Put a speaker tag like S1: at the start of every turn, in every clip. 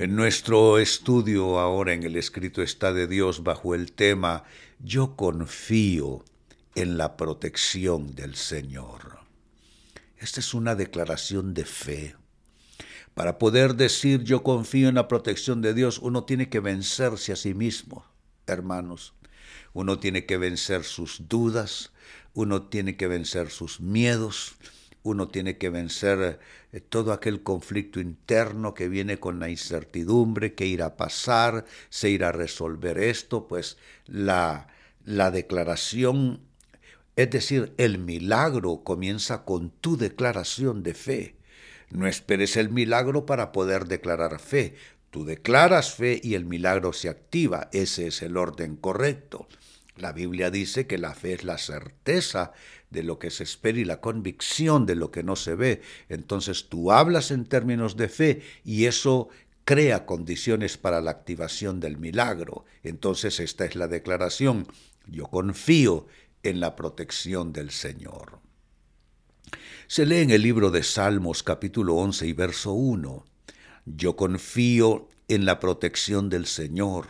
S1: En nuestro estudio ahora en el escrito está de Dios bajo el tema Yo confío en la protección del Señor. Esta es una declaración de fe. Para poder decir yo confío en la protección de Dios, uno tiene que vencerse a sí mismo, hermanos. Uno tiene que vencer sus dudas, uno tiene que vencer sus miedos, uno tiene que vencer eh, todo aquel conflicto interno que viene con la incertidumbre, que irá a pasar, se irá a resolver esto, pues la, la declaración, es decir, el milagro comienza con tu declaración de fe. No esperes el milagro para poder declarar fe. Tú declaras fe y el milagro se activa. Ese es el orden correcto. La Biblia dice que la fe es la certeza de lo que se espera y la convicción de lo que no se ve. Entonces tú hablas en términos de fe y eso crea condiciones para la activación del milagro. Entonces esta es la declaración. Yo confío en la protección del Señor. Se lee en el libro de Salmos capítulo 11 y verso 1. Yo confío en la protección del Señor.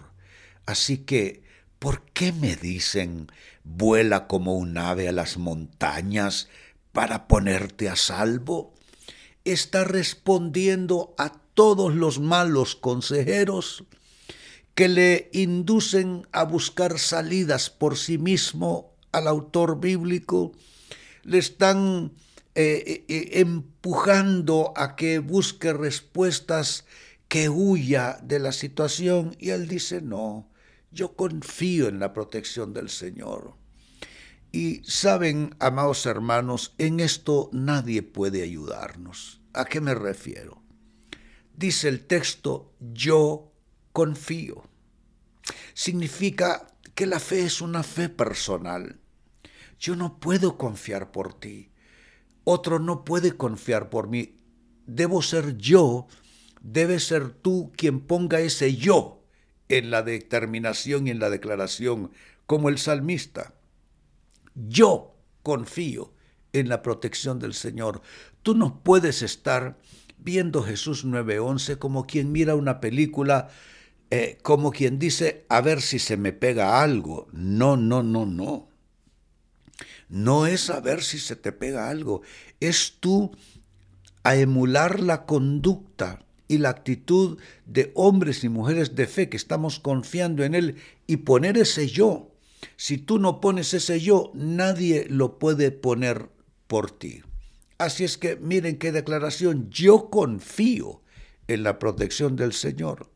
S1: Así que, ¿por qué me dicen, vuela como un ave a las montañas para ponerte a salvo? Está respondiendo a todos los malos consejeros que le inducen a buscar salidas por sí mismo al autor bíblico, le están eh, eh, empujando a que busque respuestas, que huya de la situación. Y él dice, no, yo confío en la protección del Señor. Y saben, amados hermanos, en esto nadie puede ayudarnos. ¿A qué me refiero? Dice el texto, yo confío. Significa que la fe es una fe personal. Yo no puedo confiar por ti. Otro no puede confiar por mí. Debo ser yo, debe ser tú quien ponga ese yo en la determinación y en la declaración, como el salmista. Yo confío en la protección del Señor. Tú no puedes estar viendo Jesús 9:11 como quien mira una película, eh, como quien dice, a ver si se me pega algo. No, no, no, no no es saber si se te pega algo, es tú a emular la conducta y la actitud de hombres y mujeres de fe que estamos confiando en Él y poner ese yo. Si tú no pones ese yo, nadie lo puede poner por ti. Así es que miren qué declaración, yo confío en la protección del Señor.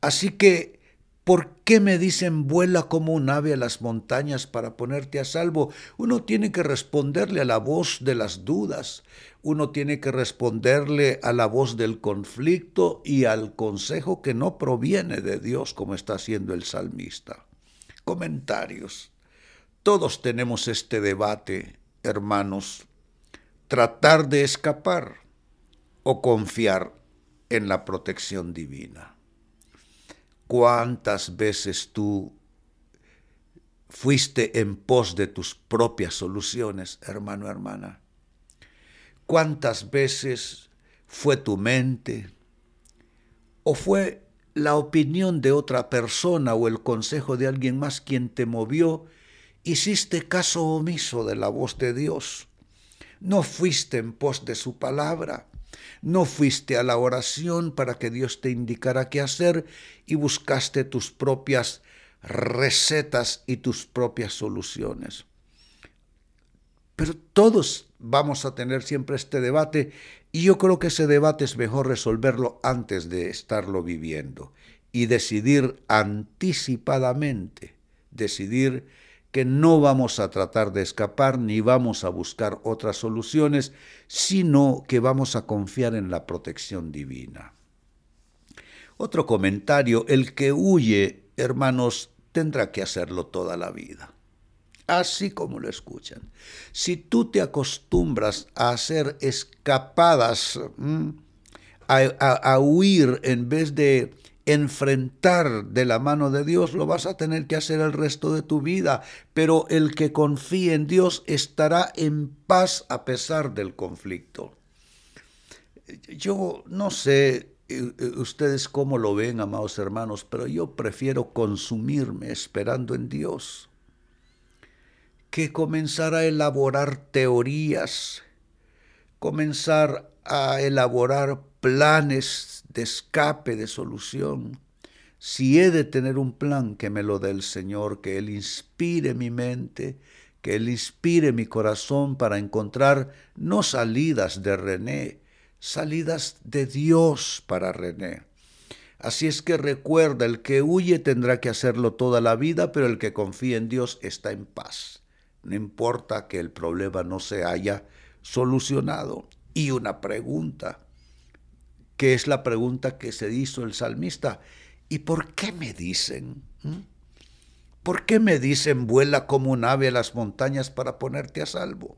S1: Así que ¿Por qué me dicen vuela como un ave a las montañas para ponerte a salvo? Uno tiene que responderle a la voz de las dudas, uno tiene que responderle a la voz del conflicto y al consejo que no proviene de Dios como está haciendo el salmista. Comentarios. Todos tenemos este debate, hermanos. Tratar de escapar o confiar en la protección divina. ¿Cuántas veces tú fuiste en pos de tus propias soluciones, hermano, hermana? ¿Cuántas veces fue tu mente o fue la opinión de otra persona o el consejo de alguien más quien te movió? Hiciste caso omiso de la voz de Dios. No fuiste en pos de su palabra. No fuiste a la oración para que Dios te indicara qué hacer y buscaste tus propias recetas y tus propias soluciones. Pero todos vamos a tener siempre este debate y yo creo que ese debate es mejor resolverlo antes de estarlo viviendo y decidir anticipadamente, decidir que no vamos a tratar de escapar ni vamos a buscar otras soluciones, sino que vamos a confiar en la protección divina. Otro comentario, el que huye, hermanos, tendrá que hacerlo toda la vida. Así como lo escuchan. Si tú te acostumbras a hacer escapadas, a, a huir en vez de enfrentar de la mano de Dios, lo vas a tener que hacer el resto de tu vida, pero el que confíe en Dios estará en paz a pesar del conflicto. Yo no sé eh, eh, ustedes cómo lo ven, amados hermanos, pero yo prefiero consumirme esperando en Dios que comenzar a elaborar teorías, comenzar a elaborar planes de escape, de solución. Si he de tener un plan, que me lo dé el Señor, que Él inspire mi mente, que Él inspire mi corazón para encontrar no salidas de René, salidas de Dios para René. Así es que recuerda, el que huye tendrá que hacerlo toda la vida, pero el que confía en Dios está en paz. No importa que el problema no se haya solucionado. Y una pregunta, que es la pregunta que se hizo el salmista, ¿y por qué me dicen? ¿Por qué me dicen vuela como un ave a las montañas para ponerte a salvo?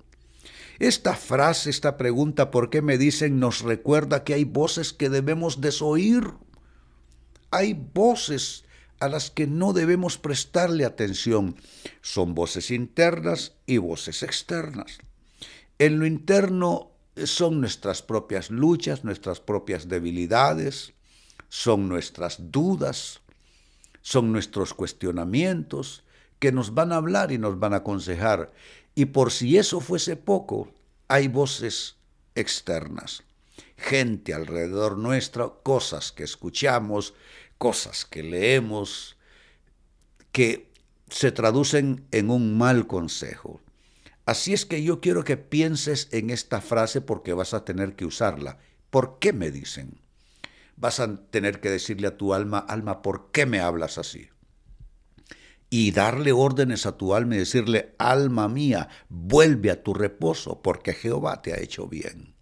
S1: Esta frase, esta pregunta, ¿por qué me dicen? nos recuerda que hay voces que debemos desoír. Hay voces a las que no debemos prestarle atención. Son voces internas y voces externas. En lo interno son nuestras propias luchas, nuestras propias debilidades, son nuestras dudas, son nuestros cuestionamientos que nos van a hablar y nos van a aconsejar. Y por si eso fuese poco, hay voces externas, gente alrededor nuestra, cosas que escuchamos, cosas que leemos, que se traducen en un mal consejo. Así es que yo quiero que pienses en esta frase porque vas a tener que usarla. ¿Por qué me dicen? Vas a tener que decirle a tu alma, alma, ¿por qué me hablas así? y darle órdenes a tu alma y decirle, alma mía, vuelve a tu reposo, porque Jehová te ha hecho bien.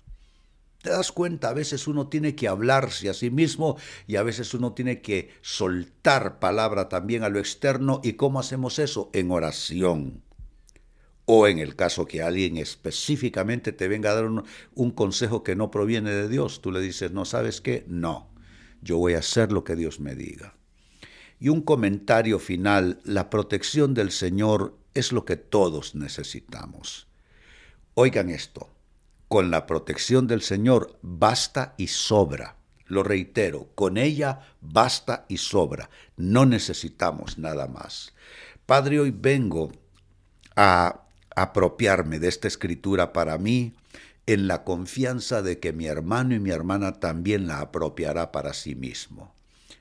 S1: ¿Te das cuenta? A veces uno tiene que hablarse a sí mismo y a veces uno tiene que soltar palabra también a lo externo. ¿Y cómo hacemos eso? En oración. O en el caso que alguien específicamente te venga a dar un, consejo que no proviene de Dios, tú le dices, no sabes qué, no, yo voy a hacer lo que Dios me diga. Y un comentario final, la protección del Señor es lo que todos necesitamos. Oigan esto, con la protección del Señor basta y sobra. Lo reitero, con ella basta y sobra. No necesitamos nada más. Padre, hoy vengo a apropiarme de esta escritura para mí en la confianza de que mi hermano y mi hermana también la apropiará para sí mismo.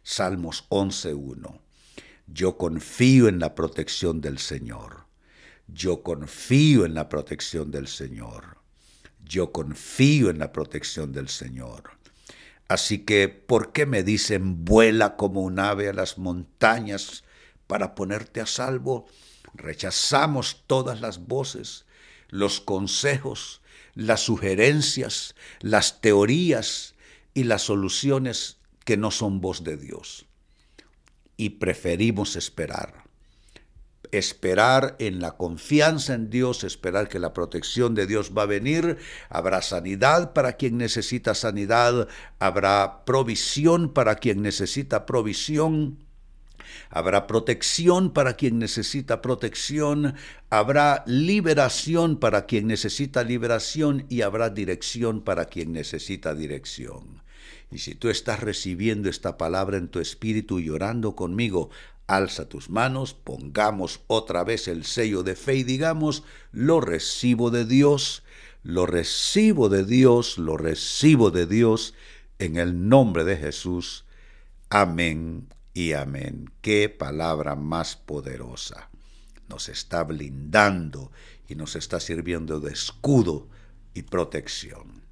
S1: Salmos 11.1. Yo confío en la protección del Señor. Yo confío en la protección del Señor. Yo confío en la protección del Señor. Así que, ¿por qué me dicen vuela como un ave a las montañas para ponerte a salvo? Rechazamos todas las voces, los consejos, las sugerencias, las teorías y las soluciones que no son voz de Dios. Y preferimos esperar. Esperar en la confianza en Dios, esperar que la protección de Dios va a venir, habrá sanidad para quien necesita sanidad, habrá provisión para quien necesita provisión, Habrá protección para quien necesita protección, habrá liberación para quien necesita liberación y habrá dirección para quien necesita dirección. Y si tú estás recibiendo esta palabra en tu espíritu y orando conmigo, alza tus manos, pongamos otra vez el sello de fe y digamos, lo recibo de Dios, lo recibo de Dios, lo recibo de Dios, en el nombre de Jesús. Amén y amén. Qué palabra más poderosa. Nos está blindando y nos está sirviendo de escudo y protección.